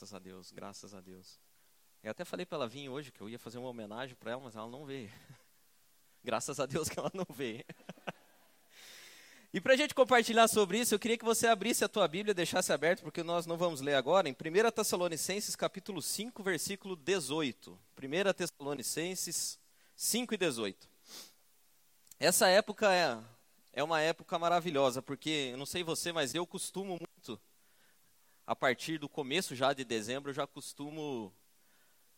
Graças a Deus, graças a Deus. Eu até falei para ela vir hoje que eu ia fazer uma homenagem para ela, mas ela não veio. Graças a Deus que ela não veio. E para a gente compartilhar sobre isso, eu queria que você abrisse a tua Bíblia, deixasse aberto, porque nós não vamos ler agora, em 1 Tessalonicenses capítulo 5, versículo 18. 1 Tessalonicenses 5 e 18. Essa época é, é uma época maravilhosa, porque, não sei você, mas eu costumo muito, a partir do começo já de dezembro, eu já costumo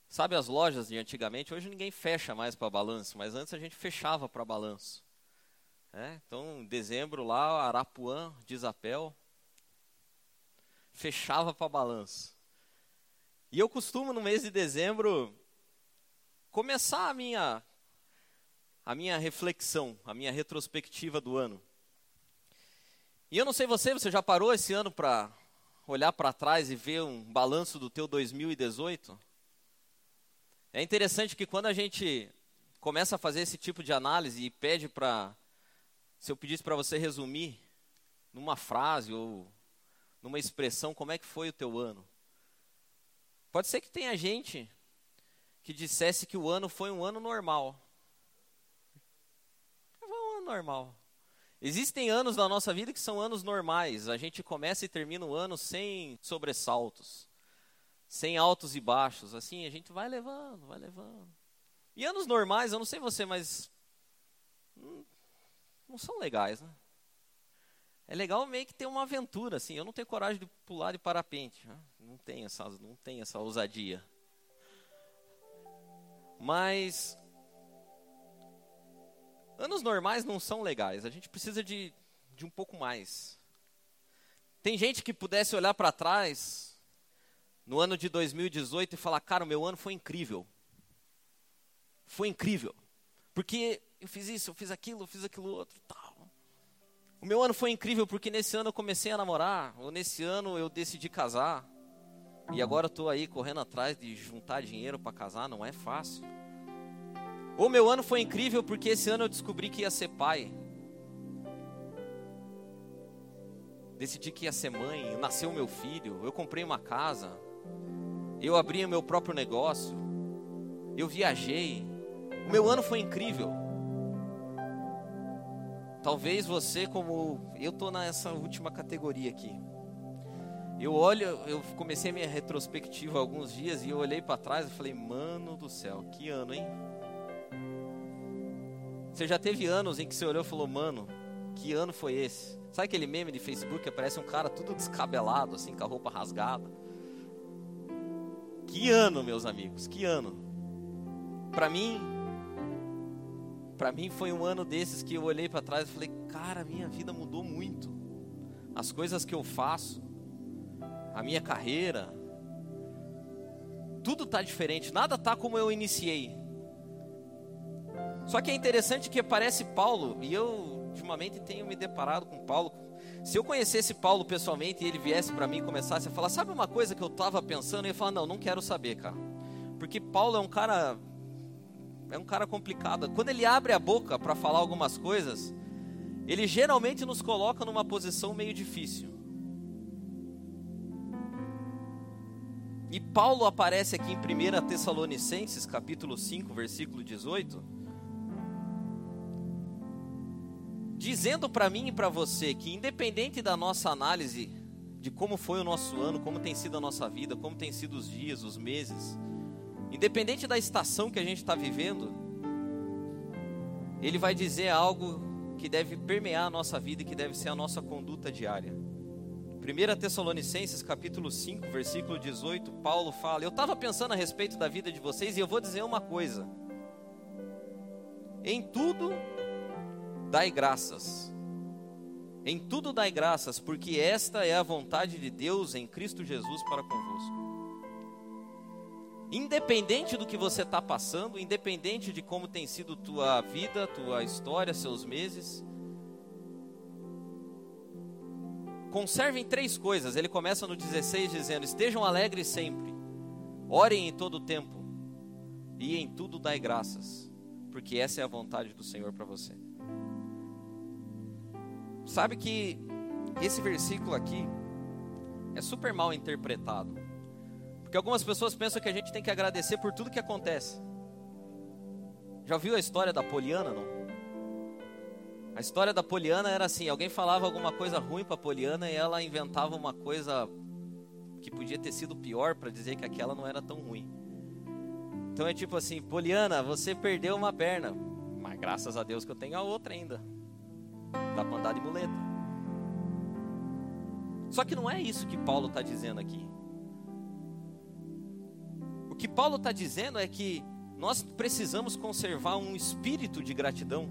Sabe as lojas de antigamente? Hoje ninguém fecha mais para balanço, mas antes a gente fechava para balanço. É, então, em dezembro lá, Arapuã, Desapel, fechava para balanço. E eu costumo, no mês de dezembro, começar a minha, a minha reflexão, a minha retrospectiva do ano. E eu não sei você, você já parou esse ano para olhar para trás e ver um balanço do teu 2018? É interessante que quando a gente começa a fazer esse tipo de análise e pede para se eu pedisse para você resumir numa frase ou numa expressão como é que foi o teu ano. Pode ser que tenha gente que dissesse que o ano foi um ano normal. Foi um ano normal. Existem anos na nossa vida que são anos normais. A gente começa e termina o ano sem sobressaltos, sem altos e baixos. Assim, a gente vai levando, vai levando. E anos normais, eu não sei você, mas hum, não são legais, né? É legal meio que ter uma aventura, assim. Eu não tenho coragem de pular de parapente. Né? Não tenho essa, não tenho essa ousadia. Mas anos normais não são legais. A gente precisa de, de um pouco mais. Tem gente que pudesse olhar para trás no ano de 2018 e falar: "Cara, o meu ano foi incrível. Foi incrível. Porque eu fiz isso, eu fiz aquilo, eu fiz aquilo outro, tal. O meu ano foi incrível porque nesse ano eu comecei a namorar, ou nesse ano eu decidi casar. E agora eu estou aí correndo atrás de juntar dinheiro para casar, não é fácil. O meu ano foi incrível porque esse ano eu descobri que ia ser pai. Decidi que ia ser mãe, nasceu meu filho, eu comprei uma casa, eu abri o meu próprio negócio, eu viajei. O meu ano foi incrível. Talvez você, como eu estou nessa última categoria aqui. Eu olho, eu comecei minha retrospectiva alguns dias e eu olhei para trás e falei, mano do céu, que ano, hein? Você já teve anos em que você olhou e falou, mano, que ano foi esse? Sabe aquele meme de Facebook que aparece um cara tudo descabelado, assim, com a roupa rasgada? Que ano, meus amigos, que ano. Para mim, para mim foi um ano desses que eu olhei para trás e falei, cara, minha vida mudou muito. As coisas que eu faço, a minha carreira, tudo está diferente, nada está como eu iniciei. Só que é interessante que aparece Paulo, e eu ultimamente tenho me deparado com Paulo. Se eu conhecesse Paulo pessoalmente e ele viesse para mim e começasse a falar, sabe uma coisa que eu estava pensando? Eu ia falar, não, não quero saber, cara. Porque Paulo é um cara é um cara complicado. Quando ele abre a boca para falar algumas coisas, ele geralmente nos coloca numa posição meio difícil. E Paulo aparece aqui em 1 Tessalonicenses, capítulo 5, versículo 18, dizendo para mim e para você que independente da nossa análise de como foi o nosso ano, como tem sido a nossa vida, como tem sido os dias, os meses, Independente da estação que a gente está vivendo, ele vai dizer algo que deve permear a nossa vida e que deve ser a nossa conduta diária. 1 Tessalonicenses capítulo 5, versículo 18, Paulo fala: Eu estava pensando a respeito da vida de vocês e eu vou dizer uma coisa. Em tudo dai graças. Em tudo dai graças, porque esta é a vontade de Deus em Cristo Jesus para convosco. Independente do que você está passando, independente de como tem sido tua vida, tua história, seus meses, conservem três coisas. Ele começa no 16 dizendo: Estejam alegres sempre, orem em todo o tempo, e em tudo dai graças, porque essa é a vontade do Senhor para você. Sabe que esse versículo aqui é super mal interpretado. Porque algumas pessoas pensam que a gente tem que agradecer por tudo que acontece. Já ouviu a história da Poliana, não? A história da Poliana era assim: alguém falava alguma coisa ruim para Poliana e ela inventava uma coisa que podia ter sido pior para dizer que aquela não era tão ruim. Então é tipo assim: Poliana, você perdeu uma perna, mas graças a Deus que eu tenho a outra ainda. Dá para andar de muleta. Só que não é isso que Paulo está dizendo aqui. O que Paulo está dizendo é que nós precisamos conservar um espírito de gratidão,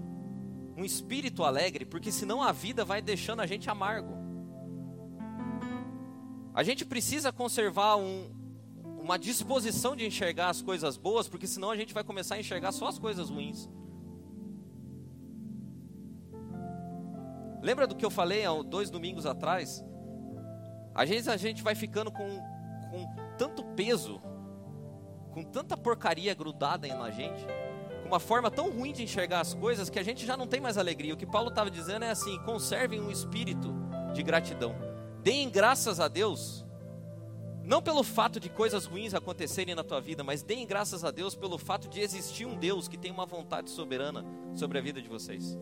um espírito alegre, porque senão a vida vai deixando a gente amargo. A gente precisa conservar um, uma disposição de enxergar as coisas boas, porque senão a gente vai começar a enxergar só as coisas ruins. Lembra do que eu falei há dois domingos atrás? Às vezes a gente vai ficando com, com tanto peso com tanta porcaria grudada na gente, com uma forma tão ruim de enxergar as coisas que a gente já não tem mais alegria. O que Paulo estava dizendo é assim: conservem um espírito de gratidão, deem graças a Deus, não pelo fato de coisas ruins acontecerem na tua vida, mas deem graças a Deus pelo fato de existir um Deus que tem uma vontade soberana sobre a vida de vocês.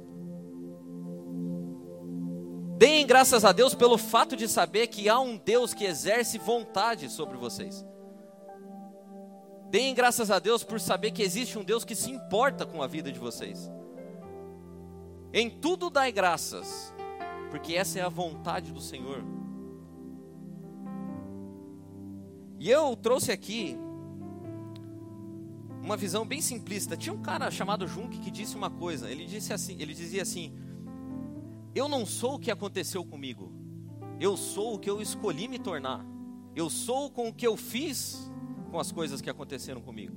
Deem graças a Deus pelo fato de saber que há um Deus que exerce vontade sobre vocês. Deem graças a Deus por saber que existe um Deus que se importa com a vida de vocês. Em tudo dai graças, porque essa é a vontade do Senhor. E eu trouxe aqui uma visão bem simplista. Tinha um cara chamado Jung que disse uma coisa. Ele disse assim, ele dizia assim: Eu não sou o que aconteceu comigo. Eu sou o que eu escolhi me tornar. Eu sou com o que eu fiz com as coisas que aconteceram comigo.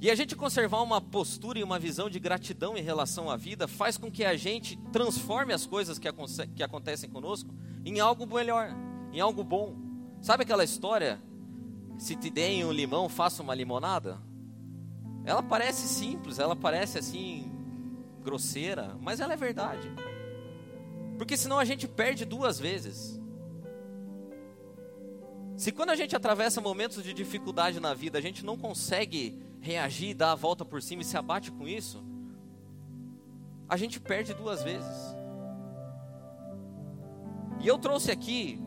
E a gente conservar uma postura e uma visão de gratidão em relação à vida faz com que a gente transforme as coisas que, que acontecem conosco em algo melhor, em algo bom. Sabe aquela história? Se te deem um limão, faça uma limonada? Ela parece simples, ela parece assim grosseira, mas ela é verdade. Porque senão a gente perde duas vezes. Se quando a gente atravessa momentos de dificuldade na vida, a gente não consegue reagir, dar a volta por cima e se abate com isso, a gente perde duas vezes. E eu trouxe aqui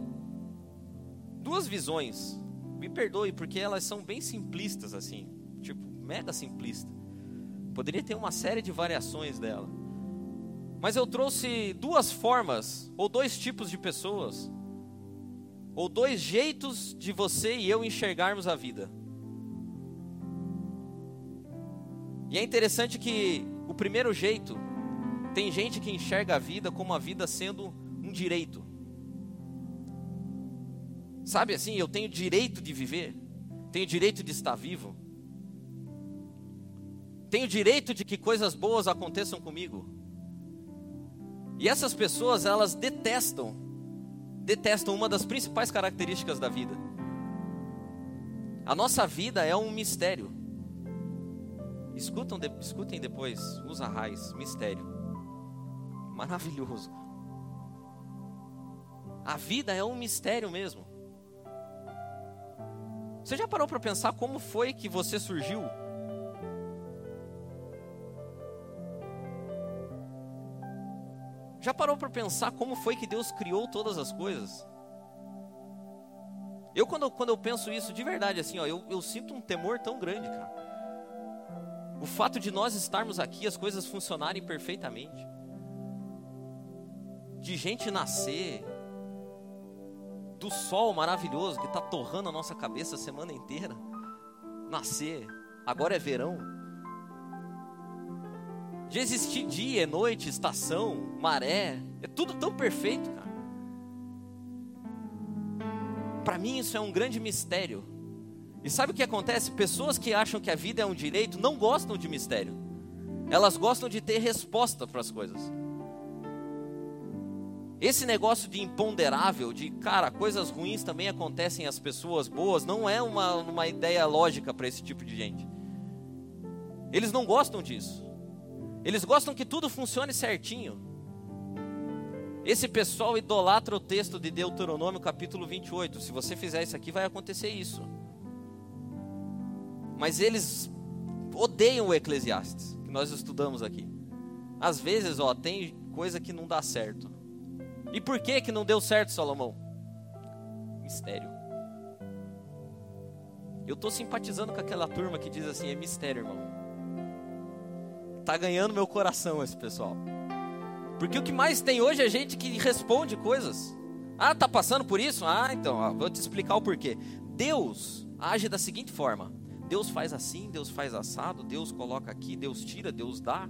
duas visões. Me perdoe, porque elas são bem simplistas assim, tipo, mega simplista. Poderia ter uma série de variações dela. Mas eu trouxe duas formas ou dois tipos de pessoas ou dois jeitos de você e eu enxergarmos a vida. E é interessante que o primeiro jeito, tem gente que enxerga a vida como a vida sendo um direito. Sabe assim, eu tenho direito de viver, tenho direito de estar vivo, tenho direito de que coisas boas aconteçam comigo. E essas pessoas, elas detestam detestam uma das principais características da vida. A nossa vida é um mistério. Escutam, de, escutem depois, usa raiz, mistério. Maravilhoso. A vida é um mistério mesmo. Você já parou para pensar como foi que você surgiu? Já parou para pensar como foi que Deus criou todas as coisas? Eu, quando, quando eu penso isso de verdade, assim, ó, eu, eu sinto um temor tão grande, cara. O fato de nós estarmos aqui, as coisas funcionarem perfeitamente. De gente nascer, do sol maravilhoso que está torrando a nossa cabeça a semana inteira. Nascer, agora é verão de existir dia, noite, estação, maré. É tudo tão perfeito, cara. Para mim isso é um grande mistério. E sabe o que acontece? Pessoas que acham que a vida é um direito não gostam de mistério. Elas gostam de ter resposta para as coisas. Esse negócio de imponderável, de cara, coisas ruins também acontecem às pessoas boas, não é uma, uma ideia lógica para esse tipo de gente. Eles não gostam disso. Eles gostam que tudo funcione certinho. Esse pessoal idolatra o texto de Deuteronômio capítulo 28. Se você fizer isso aqui, vai acontecer isso. mas eles odeiam o Eclesiastes, que nós estudamos aqui. Às vezes, ó, tem coisa que não dá certo. E por que que não deu certo, Salomão? Mistério. Eu estou simpatizando com aquela turma que diz assim, é mistério, irmão. Tá ganhando meu coração esse pessoal. Porque o que mais tem hoje é gente que responde coisas. Ah, tá passando por isso? Ah, então, ó, vou te explicar o porquê. Deus age da seguinte forma: Deus faz assim, Deus faz assado, Deus coloca aqui, Deus tira, Deus dá.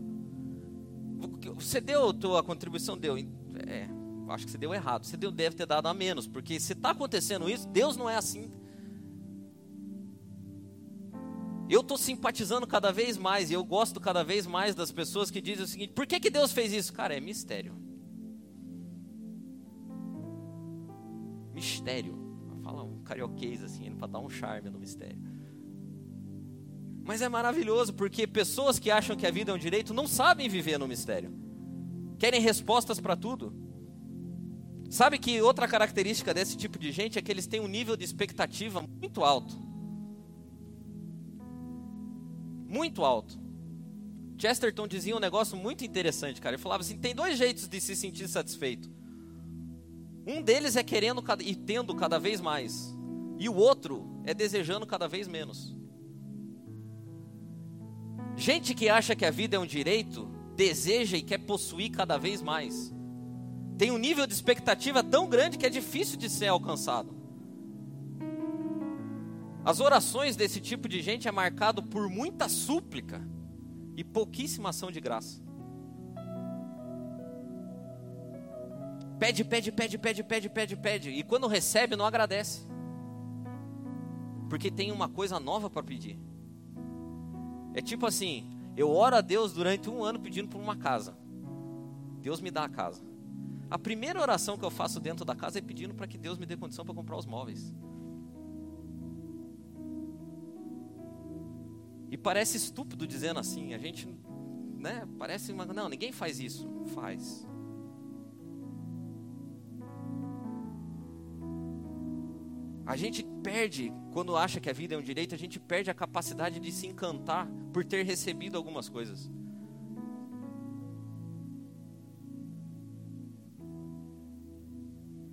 Você deu a tua contribuição? Deu. É, acho que você deu errado. Você deu, deve ter dado a menos, porque se está acontecendo isso, Deus não é assim. Eu estou simpatizando cada vez mais e eu gosto cada vez mais das pessoas que dizem o seguinte: por que, que Deus fez isso? Cara, é mistério. Mistério. Fala um carioquês assim, para dar um charme no mistério. Mas é maravilhoso porque pessoas que acham que a vida é um direito não sabem viver no mistério. Querem respostas para tudo. Sabe que outra característica desse tipo de gente é que eles têm um nível de expectativa muito alto. Muito alto. Chesterton dizia um negócio muito interessante, cara. Ele falava assim: tem dois jeitos de se sentir satisfeito. Um deles é querendo e tendo cada vez mais, e o outro é desejando cada vez menos. Gente que acha que a vida é um direito, deseja e quer possuir cada vez mais. Tem um nível de expectativa tão grande que é difícil de ser alcançado. As orações desse tipo de gente é marcado por muita súplica e pouquíssima ação de graça. Pede, pede, pede, pede, pede, pede, pede. E quando recebe, não agradece. Porque tem uma coisa nova para pedir. É tipo assim: eu oro a Deus durante um ano pedindo por uma casa. Deus me dá a casa. A primeira oração que eu faço dentro da casa é pedindo para que Deus me dê condição para comprar os móveis. E parece estúpido dizendo assim, a gente, né, parece uma, não, ninguém faz isso. Faz. A gente perde, quando acha que a vida é um direito, a gente perde a capacidade de se encantar por ter recebido algumas coisas.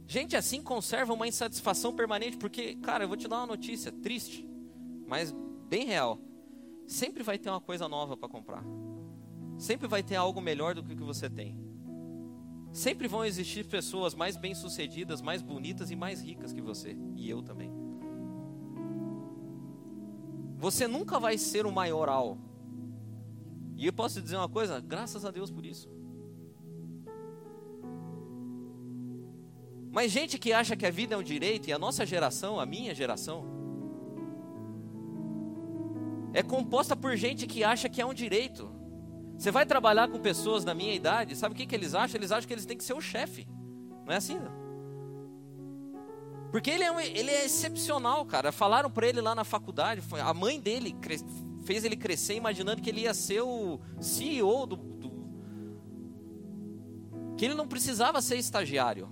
Gente assim conserva uma insatisfação permanente, porque, cara, eu vou te dar uma notícia triste, mas bem real. Sempre vai ter uma coisa nova para comprar. Sempre vai ter algo melhor do que o que você tem. Sempre vão existir pessoas mais bem-sucedidas, mais bonitas e mais ricas que você, e eu também. Você nunca vai ser o maioral. E eu posso dizer uma coisa, graças a Deus por isso. Mas gente que acha que a vida é um direito, e a nossa geração, a minha geração, é composta por gente que acha que é um direito. Você vai trabalhar com pessoas da minha idade, sabe o que, que eles acham? Eles acham que eles têm que ser o chefe. Não é assim? Não? Porque ele é, um, ele é excepcional, cara. Falaram para ele lá na faculdade, a mãe dele fez ele crescer imaginando que ele ia ser o CEO do, do. que ele não precisava ser estagiário.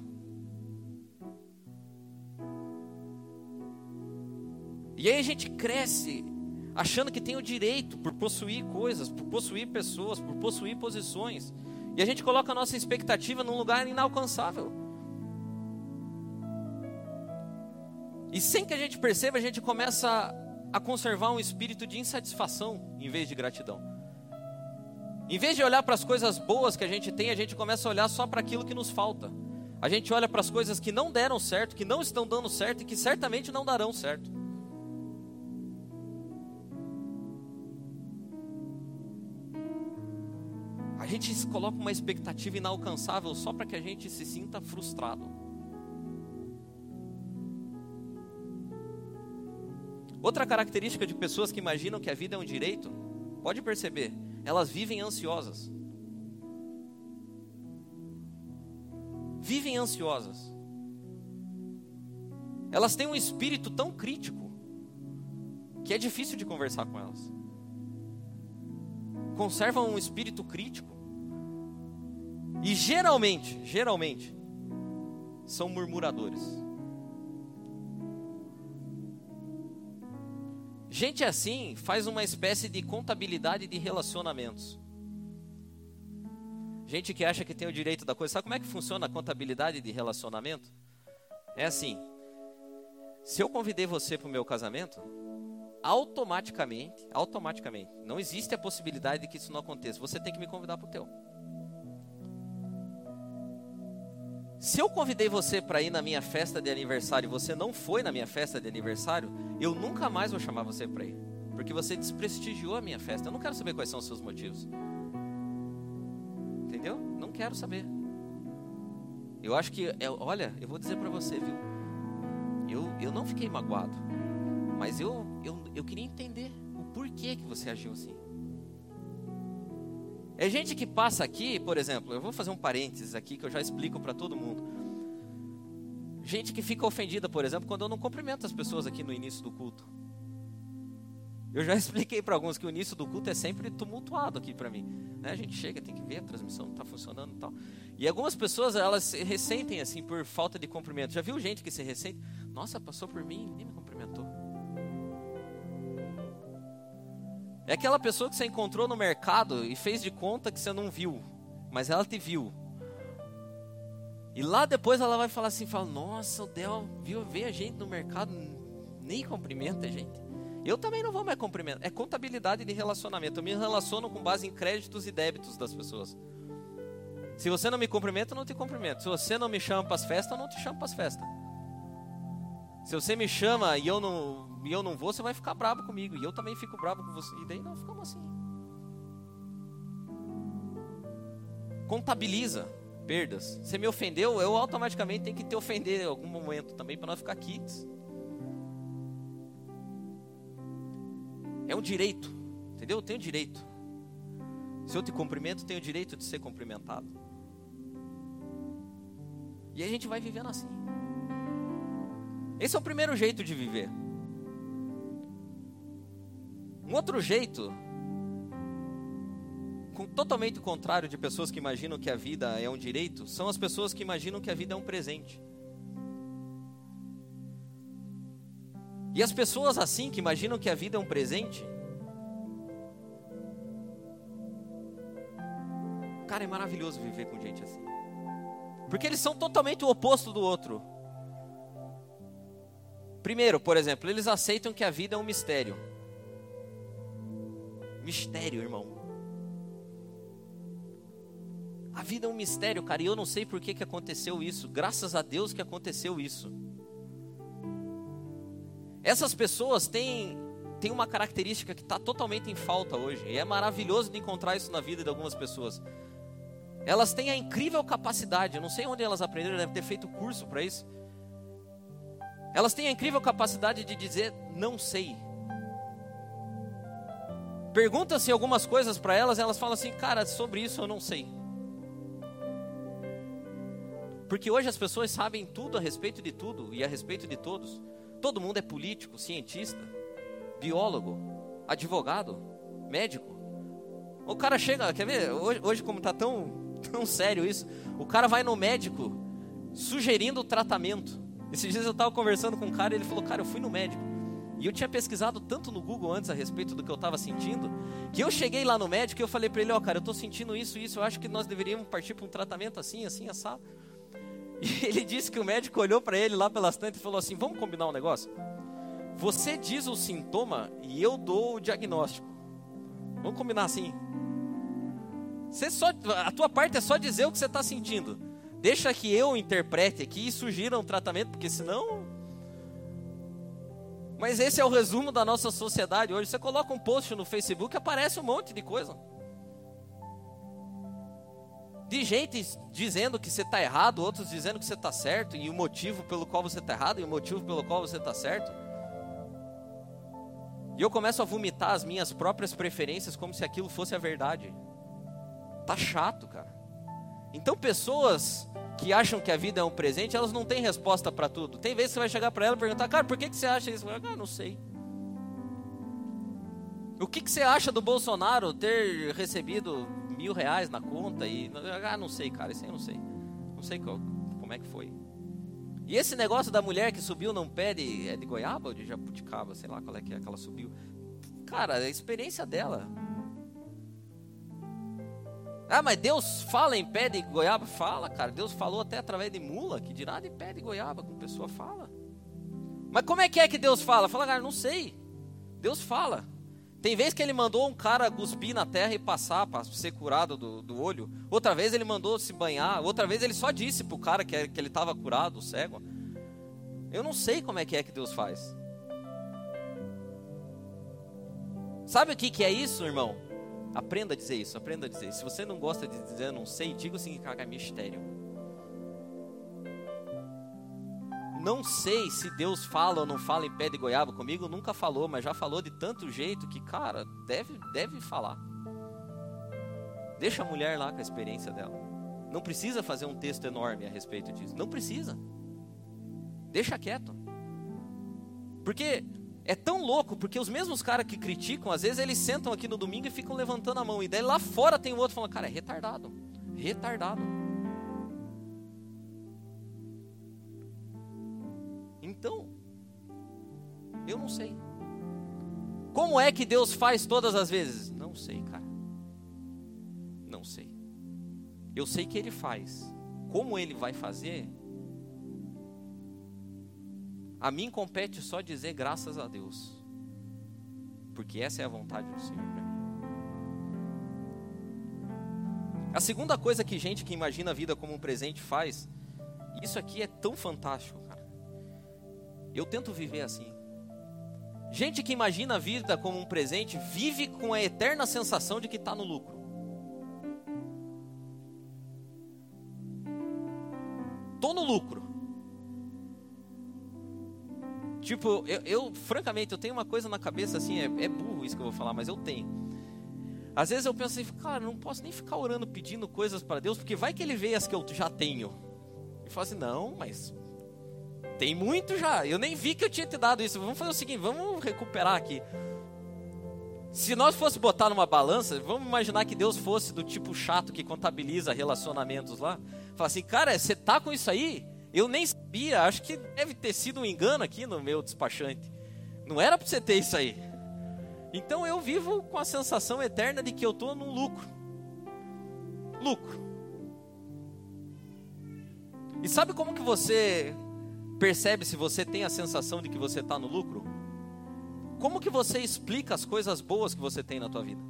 E aí a gente cresce achando que tem o direito por possuir coisas, por possuir pessoas, por possuir posições. E a gente coloca a nossa expectativa num lugar inalcançável. E sem que a gente perceba, a gente começa a conservar um espírito de insatisfação em vez de gratidão. Em vez de olhar para as coisas boas que a gente tem, a gente começa a olhar só para aquilo que nos falta. A gente olha para as coisas que não deram certo, que não estão dando certo e que certamente não darão certo. A gente coloca uma expectativa inalcançável só para que a gente se sinta frustrado. Outra característica de pessoas que imaginam que a vida é um direito, pode perceber, elas vivem ansiosas. Vivem ansiosas. Elas têm um espírito tão crítico que é difícil de conversar com elas. Conservam um espírito crítico e geralmente, geralmente, são murmuradores. Gente assim faz uma espécie de contabilidade de relacionamentos. Gente que acha que tem o direito da coisa. Sabe como é que funciona a contabilidade de relacionamento? É assim: se eu convidei você para o meu casamento, automaticamente, automaticamente, não existe a possibilidade de que isso não aconteça. Você tem que me convidar para o teu. Se eu convidei você para ir na minha festa de aniversário e você não foi na minha festa de aniversário, eu nunca mais vou chamar você para ir, porque você desprestigiou a minha festa. Eu não quero saber quais são os seus motivos. Entendeu? Não quero saber. Eu acho que, olha, eu vou dizer para você, viu? Eu, eu não fiquei magoado, mas eu, eu, eu queria entender o porquê que você agiu assim. É gente que passa aqui, por exemplo, eu vou fazer um parênteses aqui que eu já explico para todo mundo. Gente que fica ofendida, por exemplo, quando eu não cumprimento as pessoas aqui no início do culto. Eu já expliquei para alguns que o início do culto é sempre tumultuado aqui para mim. Né? A gente chega, tem que ver, a transmissão está funcionando e tal. E algumas pessoas, elas se ressentem assim por falta de cumprimento. Já viu gente que se ressente? Nossa, passou por mim, nem me É aquela pessoa que você encontrou no mercado e fez de conta que você não viu, mas ela te viu. E lá depois ela vai falar assim, fala, nossa, o Del viu, vê a gente no mercado, nem cumprimenta a gente. Eu também não vou mais cumprimentar. É contabilidade de relacionamento. Eu me relaciono com base em créditos e débitos das pessoas. Se você não me cumprimenta, eu não te cumprimento. Se você não me chama para as festas, eu não te chamo para as festas. Se você me chama e eu não, e eu não vou, você vai ficar bravo comigo. E eu também fico bravo com você. E daí nós ficamos assim. Contabiliza perdas. Você me ofendeu, eu automaticamente tenho que te ofender em algum momento também para nós ficar quites. É um direito, entendeu? Eu tenho direito. Se eu te cumprimento, tenho o direito de ser cumprimentado. E a gente vai vivendo assim. Esse é o primeiro jeito de viver. Um outro jeito, com, totalmente contrário de pessoas que imaginam que a vida é um direito, são as pessoas que imaginam que a vida é um presente. E as pessoas assim, que imaginam que a vida é um presente, cara, é maravilhoso viver com gente assim. Porque eles são totalmente o oposto do outro. Primeiro, por exemplo, eles aceitam que a vida é um mistério. Mistério, irmão. A vida é um mistério, cara, e eu não sei por que, que aconteceu isso. Graças a Deus que aconteceu isso. Essas pessoas têm, têm uma característica que está totalmente em falta hoje. E é maravilhoso de encontrar isso na vida de algumas pessoas. Elas têm a incrível capacidade, eu não sei onde elas aprenderam, devem ter feito curso para isso elas têm a incrível capacidade de dizer não sei. Pergunta-se algumas coisas para elas, elas falam assim, cara, sobre isso eu não sei. Porque hoje as pessoas sabem tudo a respeito de tudo e a respeito de todos. Todo mundo é político, cientista, biólogo, advogado, médico. O cara chega, quer ver? Hoje, hoje como está tão, tão sério isso, o cara vai no médico sugerindo o tratamento. Esses dias eu estava conversando com um cara e ele falou: Cara, eu fui no médico. E eu tinha pesquisado tanto no Google antes a respeito do que eu estava sentindo, que eu cheguei lá no médico e eu falei para ele: Ó, oh, cara, eu estou sentindo isso, isso, eu acho que nós deveríamos partir para um tratamento assim, assim, assado. E ele disse que o médico olhou para ele lá pela estante e falou assim: Vamos combinar um negócio? Você diz o sintoma e eu dou o diagnóstico. Vamos combinar assim. Você só, a tua parte é só dizer o que você está sentindo. Deixa que eu interprete aqui e sugira um tratamento, porque senão. Mas esse é o resumo da nossa sociedade hoje. Você coloca um post no Facebook, aparece um monte de coisa. De gente dizendo que você está errado, outros dizendo que você está certo, e o motivo pelo qual você está errado, e o motivo pelo qual você está certo. E eu começo a vomitar as minhas próprias preferências como se aquilo fosse a verdade. Tá chato, cara. Então, pessoas que acham que a vida é um presente, elas não têm resposta para tudo. Tem vezes que você vai chegar para ela e perguntar, cara, por que, que você acha isso? Ah, não sei. O que, que você acha do Bolsonaro ter recebido mil reais na conta? E, ah, não sei, cara, isso aí eu não sei. Não sei qual, como é que foi. E esse negócio da mulher que subiu num pé de, é de goiaba ou de jabuticaba, sei lá qual é que é que ela subiu. Cara, a experiência dela. Ah, mas Deus fala em pé de goiaba? Fala, cara. Deus falou até através de mula, que dirá de pé de goiaba, como pessoa fala. Mas como é que é que Deus fala? Fala, cara, não sei. Deus fala. Tem vez que ele mandou um cara cuspir na terra e passar para ser curado do, do olho. Outra vez ele mandou se banhar. Outra vez ele só disse para o cara que, que ele estava curado, cego. Eu não sei como é que é que Deus faz. Sabe o que, que é isso, irmão? Aprenda a dizer isso, aprenda a dizer. Se você não gosta de dizer não sei, diga o seguinte, cara, é mistério. Não sei se Deus fala ou não fala em pé de goiaba comigo, nunca falou, mas já falou de tanto jeito que, cara, deve, deve falar. Deixa a mulher lá com a experiência dela. Não precisa fazer um texto enorme a respeito disso. Não precisa. Deixa quieto. Porque é tão louco, porque os mesmos caras que criticam, às vezes eles sentam aqui no domingo e ficam levantando a mão. E daí lá fora tem o outro falando, cara, é retardado. Retardado. Então, eu não sei. Como é que Deus faz todas as vezes? Não sei, cara. Não sei. Eu sei que Ele faz. Como Ele vai fazer, a mim compete só dizer graças a Deus. Porque essa é a vontade do Senhor para mim. A segunda coisa que gente que imagina a vida como um presente faz, isso aqui é tão fantástico, cara. Eu tento viver assim. Gente que imagina a vida como um presente vive com a eterna sensação de que está no lucro. Tipo, eu, eu, francamente, eu tenho uma coisa na cabeça assim, é, é, burro isso que eu vou falar, mas eu tenho. Às vezes eu penso assim, cara, não posso nem ficar orando pedindo coisas para Deus, porque vai que ele vê as que eu já tenho. E fala assim, não, mas tem muito já. Eu nem vi que eu tinha te dado isso. Vamos fazer o seguinte, vamos recuperar aqui. Se nós fosse botar numa balança, vamos imaginar que Deus fosse do tipo chato que contabiliza relacionamentos lá. Fala assim, cara, você tá com isso aí? Eu nem sabia, acho que deve ter sido um engano aqui no meu despachante. Não era para você ter isso aí. Então eu vivo com a sensação eterna de que eu estou num lucro. Lucro. E sabe como que você percebe se você tem a sensação de que você está no lucro? Como que você explica as coisas boas que você tem na tua vida?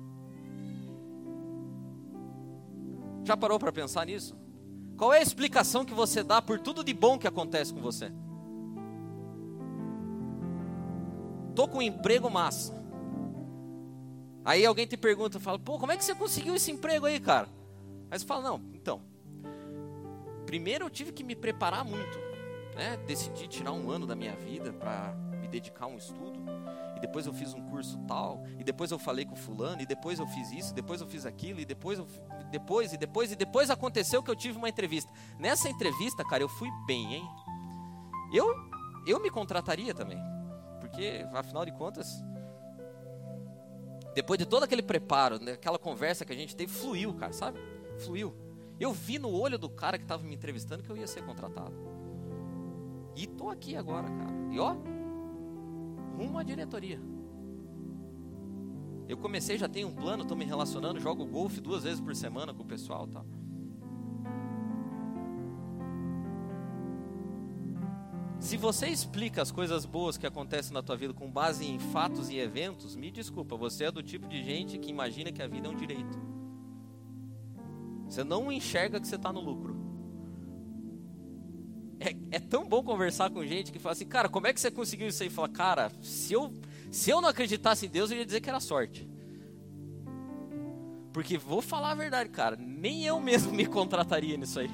Já parou para pensar nisso? Qual é a explicação que você dá por tudo de bom que acontece com você? Tô com um emprego massa. Aí alguém te pergunta, fala, pô, como é que você conseguiu esse emprego aí, cara? Aí você fala, não, então, primeiro eu tive que me preparar muito, né? Decidi tirar um ano da minha vida para me dedicar a um estudo e depois eu fiz um curso tal, e depois eu falei com fulano, e depois eu fiz isso, depois eu fiz aquilo, e depois eu, depois e depois e depois aconteceu que eu tive uma entrevista. Nessa entrevista, cara, eu fui bem, hein? Eu eu me contrataria também. Porque afinal de contas, depois de todo aquele preparo, aquela conversa que a gente teve, fluiu, cara, sabe? Fluiu. Eu vi no olho do cara que estava me entrevistando que eu ia ser contratado. E tô aqui agora, cara. E ó, rumo à diretoria. Eu comecei, já tenho um plano, estou me relacionando, jogo golfe duas vezes por semana com o pessoal, tá? Se você explica as coisas boas que acontecem na tua vida com base em fatos e eventos, me desculpa, você é do tipo de gente que imagina que a vida é um direito. Você não enxerga que você está no lucro. É, tão bom conversar com gente que fala assim, cara, como é que você conseguiu isso aí? Fala, cara, se eu, se eu não acreditasse em Deus, eu ia dizer que era sorte. Porque vou falar a verdade, cara, nem eu mesmo me contrataria nisso aí.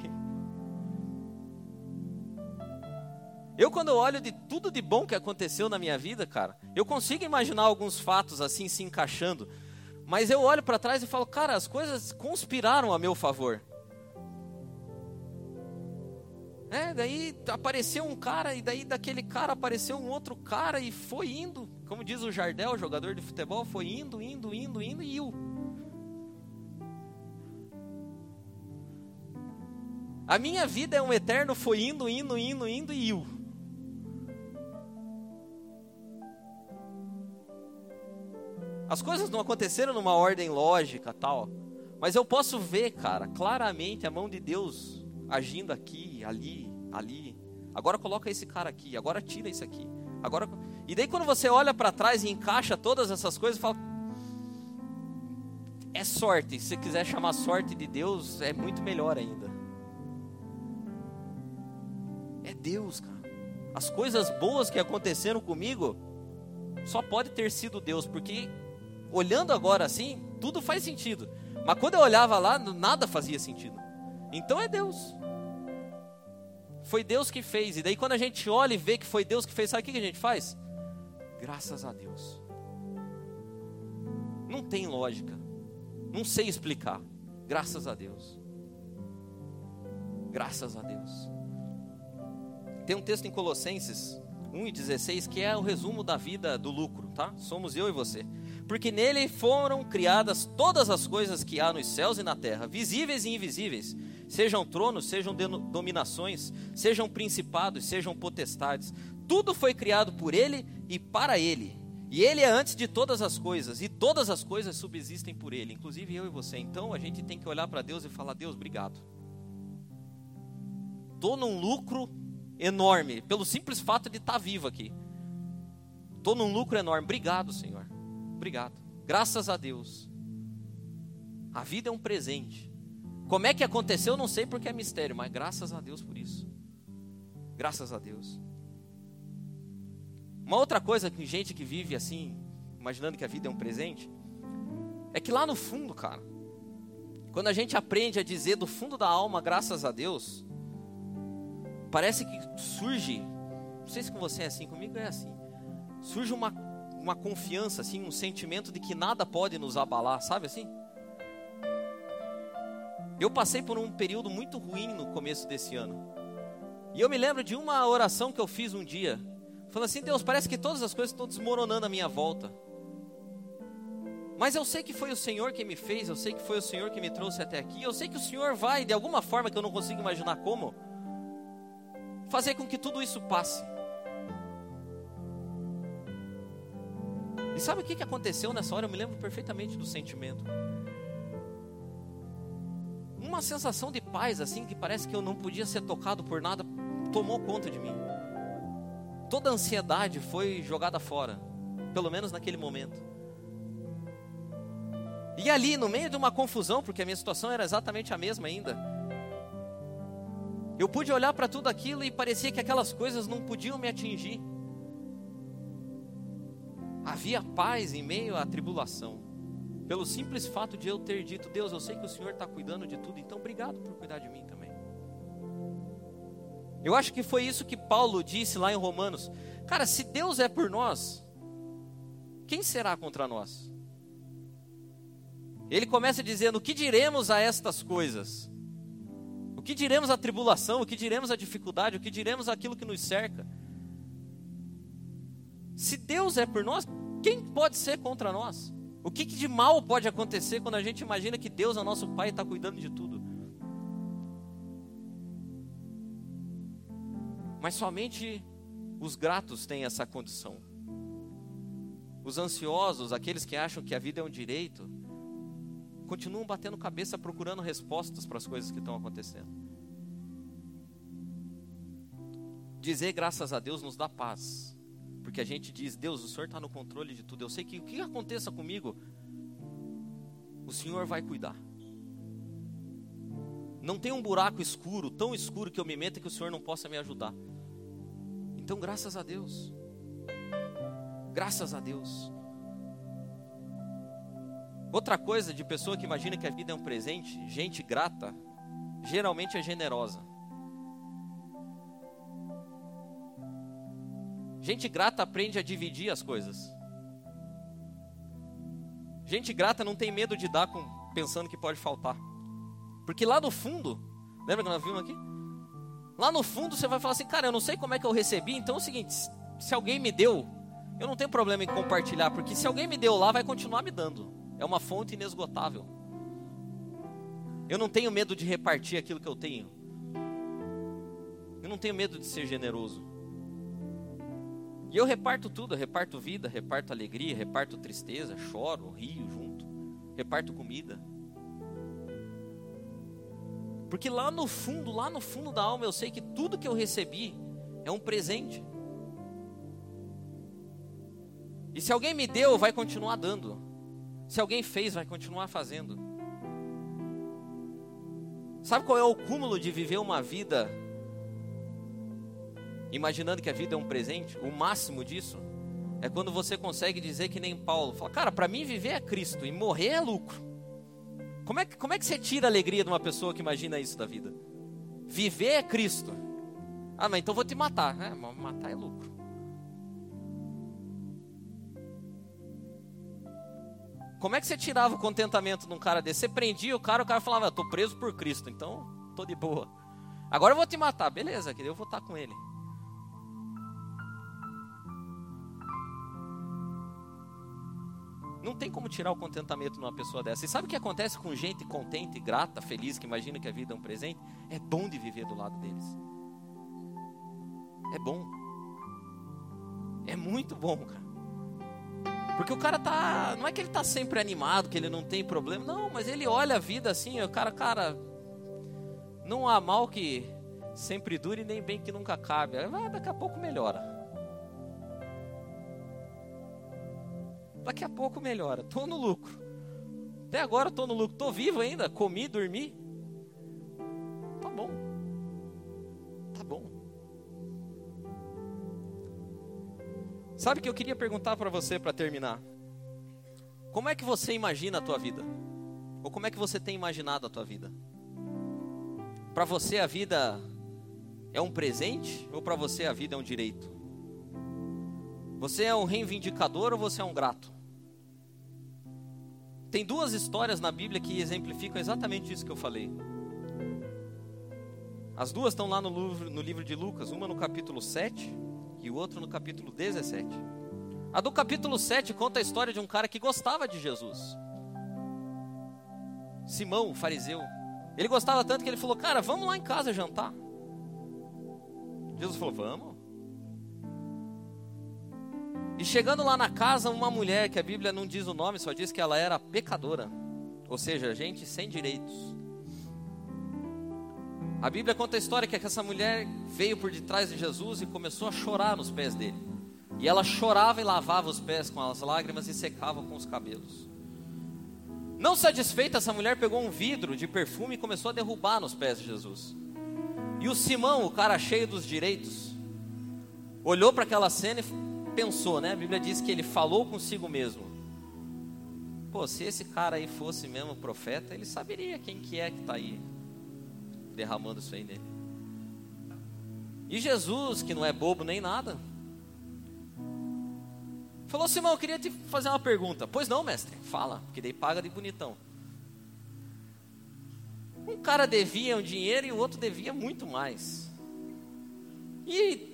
Eu, quando eu olho de tudo de bom que aconteceu na minha vida, cara, eu consigo imaginar alguns fatos assim se encaixando, mas eu olho para trás e falo, cara, as coisas conspiraram a meu favor. É, daí apareceu um cara, e daí daquele cara apareceu um outro cara, e foi indo. Como diz o Jardel, jogador de futebol, foi indo, indo, indo, indo e iu. A minha vida é um eterno foi indo, indo, indo, indo e iu. As coisas não aconteceram numa ordem lógica, tal. Mas eu posso ver, cara, claramente a mão de Deus agindo aqui, ali, ali. Agora coloca esse cara aqui, agora tira esse aqui. Agora E daí quando você olha para trás e encaixa todas essas coisas, fala é sorte. Se você quiser chamar sorte de Deus, é muito melhor ainda. É Deus, cara. As coisas boas que aconteceram comigo só pode ter sido Deus, porque olhando agora assim, tudo faz sentido. Mas quando eu olhava lá, nada fazia sentido. Então é Deus. Foi Deus que fez. E daí quando a gente olha e vê que foi Deus que fez, sabe o que a gente faz? Graças a Deus. Não tem lógica. Não sei explicar. Graças a Deus. Graças a Deus. Tem um texto em Colossenses 1,16 que é o resumo da vida do lucro, tá? Somos eu e você. Porque nele foram criadas todas as coisas que há nos céus e na terra, visíveis e invisíveis, sejam tronos, sejam dominações, sejam principados, sejam potestades. Tudo foi criado por ele e para ele. E ele é antes de todas as coisas, e todas as coisas subsistem por ele, inclusive eu e você. Então a gente tem que olhar para Deus e falar: Deus, obrigado. Estou num lucro enorme, pelo simples fato de estar tá vivo aqui. Estou num lucro enorme. Obrigado, Senhor. Obrigado. Graças a Deus. A vida é um presente. Como é que aconteceu, não sei porque é mistério, mas graças a Deus por isso. Graças a Deus. Uma outra coisa que gente que vive assim, imaginando que a vida é um presente, é que lá no fundo, cara, quando a gente aprende a dizer do fundo da alma, graças a Deus, parece que surge, não sei se com você é assim, comigo é assim, surge uma, uma confiança, assim, um sentimento de que nada pode nos abalar, sabe assim? Eu passei por um período muito ruim no começo desse ano. E eu me lembro de uma oração que eu fiz um dia, falando assim: Deus, parece que todas as coisas estão desmoronando à minha volta. Mas eu sei que foi o Senhor que me fez, eu sei que foi o Senhor que me trouxe até aqui, eu sei que o Senhor vai, de alguma forma que eu não consigo imaginar como, fazer com que tudo isso passe. E sabe o que aconteceu nessa hora? Eu me lembro perfeitamente do sentimento. Uma sensação de paz, assim, que parece que eu não podia ser tocado por nada, tomou conta de mim. Toda a ansiedade foi jogada fora, pelo menos naquele momento. E ali, no meio de uma confusão, porque a minha situação era exatamente a mesma ainda, eu pude olhar para tudo aquilo e parecia que aquelas coisas não podiam me atingir. Havia paz em meio à tribulação, pelo simples fato de eu ter dito: Deus, eu sei que o Senhor está cuidando de tudo, então obrigado por cuidar de mim também. Eu acho que foi isso que Paulo disse lá em Romanos: Cara, se Deus é por nós, quem será contra nós? Ele começa dizendo: O que diremos a estas coisas? O que diremos à tribulação? O que diremos à dificuldade? O que diremos àquilo que nos cerca? Se Deus é por nós, quem pode ser contra nós? O que, de mal pode acontecer quando a gente imagina que Deus é nosso Pai e está cuidando de tudo? Mas somente os gratos têm essa condição. Os ansiosos, aqueles que acham que a vida é um direito, continuam batendo cabeça procurando respostas para as coisas que estão acontecendo. Dizer graças a Deus nos dá paz, porque a gente diz: Deus, o Senhor está no controle de tudo. Eu sei que o que aconteça comigo, o Senhor vai cuidar. Não tem um buraco escuro, tão escuro que eu me meta que o Senhor não possa me ajudar. Então, graças a Deus. Graças a Deus. Outra coisa de pessoa que imagina que a vida é um presente, gente grata, geralmente é generosa. Gente grata aprende a dividir as coisas. Gente grata não tem medo de dar com, pensando que pode faltar. Porque lá no fundo, lembra que nós vimos aqui? Lá no fundo você vai falar assim, cara, eu não sei como é que eu recebi, então é o seguinte, se alguém me deu, eu não tenho problema em compartilhar, porque se alguém me deu lá, vai continuar me dando. É uma fonte inesgotável. Eu não tenho medo de repartir aquilo que eu tenho. não tenho medo de ser generoso. E eu reparto tudo, eu reparto vida, reparto alegria, reparto tristeza, choro, rio junto, reparto comida. Porque lá no fundo, lá no fundo da alma, eu sei que tudo que eu recebi é um presente. E se alguém me deu, vai continuar dando. Se alguém fez, vai continuar fazendo. Sabe qual é o cúmulo de viver uma vida imaginando que a vida é um presente? O máximo disso é quando você consegue dizer que nem Paulo, fala: "Cara, para mim viver é Cristo e morrer é lucro". Como é, que, como é que você tira a alegria de uma pessoa que imagina isso da vida? Viver é Cristo. Ah, mas então vou te matar. É, matar é lucro. Como é que você tirava o contentamento de um cara desse? Você prendia o cara, o cara falava, estou preso por Cristo, então estou de boa. Agora eu vou te matar, beleza, eu vou estar com ele. Não tem como tirar o contentamento numa pessoa dessa. E sabe o que acontece com gente contente, grata, feliz, que imagina que a vida é um presente? É bom de viver do lado deles. É bom. É muito bom, cara. Porque o cara tá. Não é que ele tá sempre animado, que ele não tem problema. Não, mas ele olha a vida assim, o cara, cara. Não há mal que sempre dure, nem bem que nunca cabe. Vai, daqui a pouco melhora. Daqui a pouco melhora. Tô no lucro. Até agora tô no lucro. Tô vivo ainda. Comi, dormi. Tá bom. Tá bom. Sabe que eu queria perguntar para você para terminar? Como é que você imagina a tua vida? Ou como é que você tem imaginado a tua vida? Para você a vida é um presente ou para você a vida é um direito? Você é um reivindicador ou você é um grato? Tem duas histórias na Bíblia que exemplificam exatamente isso que eu falei. As duas estão lá no livro, no livro de Lucas, uma no capítulo 7 e o outro no capítulo 17. A do capítulo 7 conta a história de um cara que gostava de Jesus. Simão, o fariseu. Ele gostava tanto que ele falou: Cara, vamos lá em casa jantar. Jesus falou: Vamos. E chegando lá na casa, uma mulher, que a Bíblia não diz o nome, só diz que ela era pecadora. Ou seja, gente sem direitos. A Bíblia conta a história que essa mulher veio por detrás de Jesus e começou a chorar nos pés dele. E ela chorava e lavava os pés com as lágrimas e secava com os cabelos. Não satisfeita, essa mulher pegou um vidro de perfume e começou a derrubar nos pés de Jesus. E o Simão, o cara cheio dos direitos, olhou para aquela cena e pensou, né? A Bíblia diz que ele falou consigo mesmo. Pô, se esse cara aí fosse mesmo profeta, ele saberia quem que é que está aí derramando isso aí nele. E Jesus, que não é bobo nem nada, falou: Simão, eu queria te fazer uma pergunta. Pois não, mestre, fala, porque daí paga de bonitão. Um cara devia um dinheiro e o outro devia muito mais. E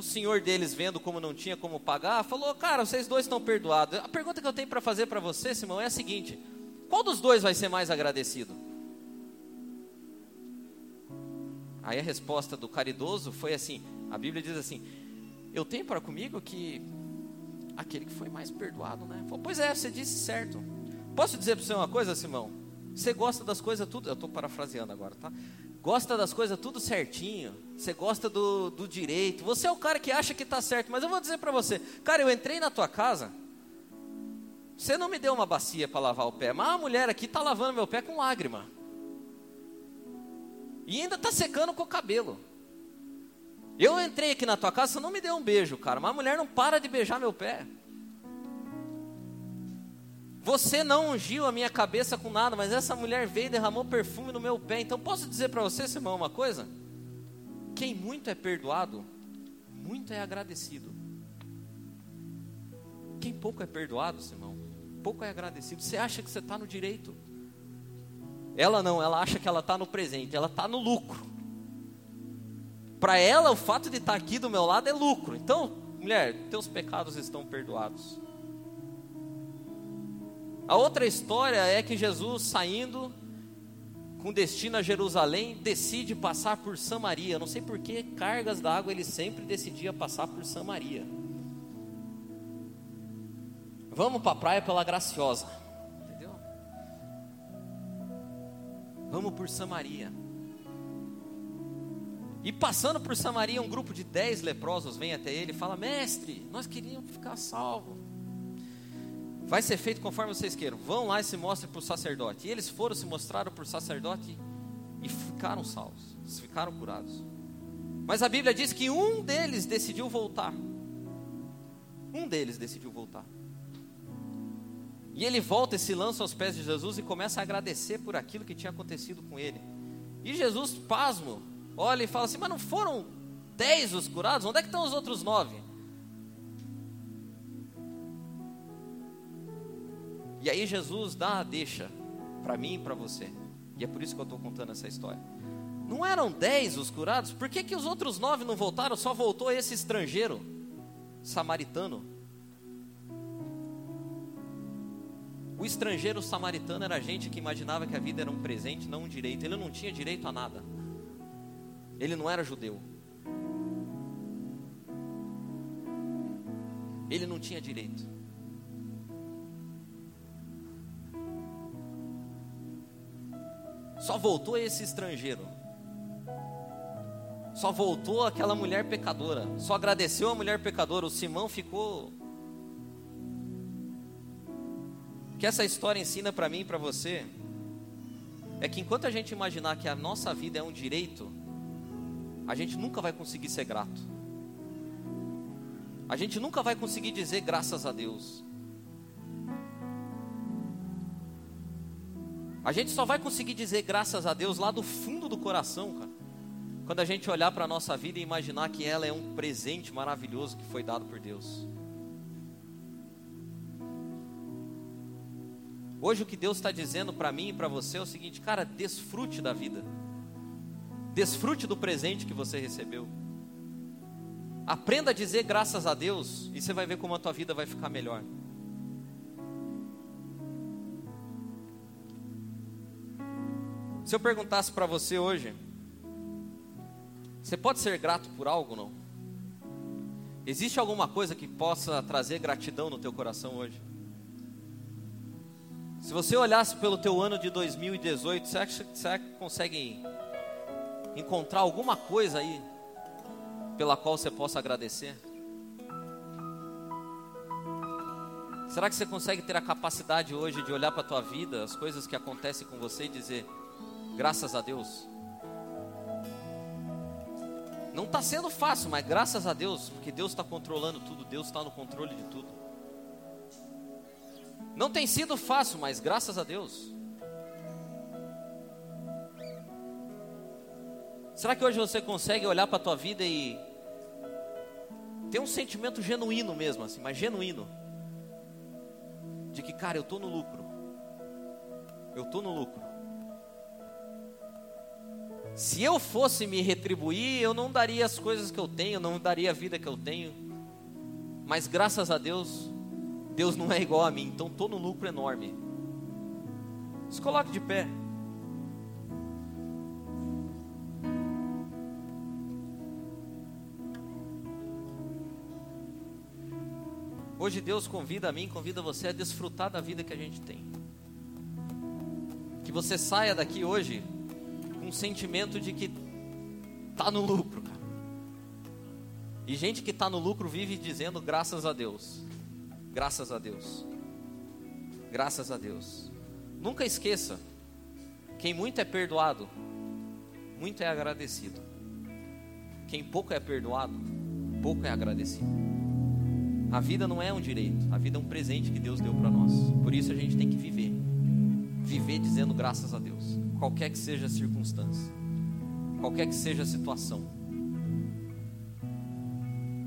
o senhor deles, vendo como não tinha como pagar, falou: Cara, vocês dois estão perdoados. A pergunta que eu tenho para fazer para você, Simão, é a seguinte: Qual dos dois vai ser mais agradecido? Aí a resposta do caridoso foi assim: a Bíblia diz assim: Eu tenho para comigo que aquele que foi mais perdoado, né? Falou, pois é, você disse certo. Posso dizer para você uma coisa, Simão? Você gosta das coisas tudo, eu estou parafraseando agora, tá? Gosta das coisas tudo certinho. Você gosta do, do direito. Você é o cara que acha que está certo. Mas eu vou dizer para você, cara, eu entrei na tua casa. Você não me deu uma bacia para lavar o pé, mas a mulher aqui está lavando meu pé com lágrima. E ainda está secando com o cabelo. Eu entrei aqui na tua casa, você não me deu um beijo, cara. Mas a mulher não para de beijar meu pé. Você não ungiu a minha cabeça com nada, mas essa mulher veio e derramou perfume no meu pé. Então posso dizer para você, Simão, uma coisa? Quem muito é perdoado, muito é agradecido. Quem pouco é perdoado, Simão, pouco é agradecido. Você acha que você está no direito? Ela não, ela acha que ela está no presente, ela está no lucro. Para ela, o fato de estar tá aqui do meu lado é lucro. Então, mulher, teus pecados estão perdoados. A outra história é que Jesus saindo, com destino a Jerusalém, decide passar por Samaria. Não sei por que cargas d'água ele sempre decidia passar por Samaria. Vamos para a praia pela Graciosa. Entendeu? Vamos por Samaria. E passando por Samaria, um grupo de dez leprosos vem até ele e fala: Mestre, nós queríamos ficar salvos. Vai ser feito conforme vocês queiram. Vão lá e se mostrem para o sacerdote. E eles foram, se mostraram para o sacerdote e ficaram salvos, ficaram curados. Mas a Bíblia diz que um deles decidiu voltar. Um deles decidiu voltar. E ele volta e se lança aos pés de Jesus e começa a agradecer por aquilo que tinha acontecido com ele. E Jesus, pasmo, olha e fala assim: Mas não foram dez os curados? Onde é que estão os outros nove? E aí Jesus dá a deixa para mim e para você. E é por isso que eu estou contando essa história. Não eram dez os curados? Por que, que os outros nove não voltaram? Só voltou esse estrangeiro, samaritano. O estrangeiro samaritano era gente que imaginava que a vida era um presente, não um direito. Ele não tinha direito a nada. Ele não era judeu. Ele não tinha direito. Só voltou esse estrangeiro. Só voltou aquela mulher pecadora. Só agradeceu a mulher pecadora. O Simão ficou que essa história ensina para mim e para você é que enquanto a gente imaginar que a nossa vida é um direito, a gente nunca vai conseguir ser grato. A gente nunca vai conseguir dizer graças a Deus. A gente só vai conseguir dizer graças a Deus lá do fundo do coração, cara. Quando a gente olhar para a nossa vida e imaginar que ela é um presente maravilhoso que foi dado por Deus. Hoje o que Deus está dizendo para mim e para você é o seguinte, cara, desfrute da vida. Desfrute do presente que você recebeu. Aprenda a dizer graças a Deus e você vai ver como a tua vida vai ficar melhor. Se eu perguntasse para você hoje, você pode ser grato por algo não? Existe alguma coisa que possa trazer gratidão no teu coração hoje? Se você olhasse pelo teu ano de 2018, será que, será que consegue encontrar alguma coisa aí pela qual você possa agradecer? Será que você consegue ter a capacidade hoje de olhar para a tua vida, as coisas que acontecem com você e dizer, graças a Deus? Não está sendo fácil, mas graças a Deus, porque Deus está controlando tudo, Deus está no controle de tudo. Não tem sido fácil, mas graças a Deus. Será que hoje você consegue olhar para a tua vida e ter um sentimento genuíno mesmo, assim, mas genuíno, de que, cara, eu estou no lucro. Eu estou no lucro. Se eu fosse me retribuir, eu não daria as coisas que eu tenho, não daria a vida que eu tenho. Mas graças a Deus, Deus não é igual a mim, então estou no lucro enorme. Se coloque de pé. Hoje Deus convida a mim, convida você a desfrutar da vida que a gente tem. Que você saia daqui hoje um sentimento de que está no lucro, cara. E gente que está no lucro vive dizendo graças a Deus. Graças a Deus. Graças a Deus. Nunca esqueça: quem muito é perdoado, muito é agradecido. Quem pouco é perdoado, pouco é agradecido. A vida não é um direito, a vida é um presente que Deus deu para nós. Por isso a gente tem que viver. Viver dizendo graças a Deus, qualquer que seja a circunstância, qualquer que seja a situação.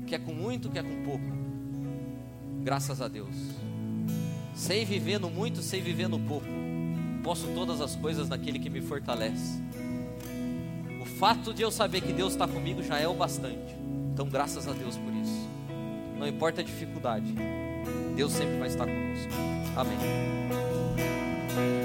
Quer com muito, quer com pouco Graças a Deus. Sei viver no muito, sei viver no pouco. Posso todas as coisas naquele que me fortalece. O fato de eu saber que Deus está comigo já é o bastante. Então, graças a Deus por isso. Não importa a dificuldade, Deus sempre vai estar conosco. Amém.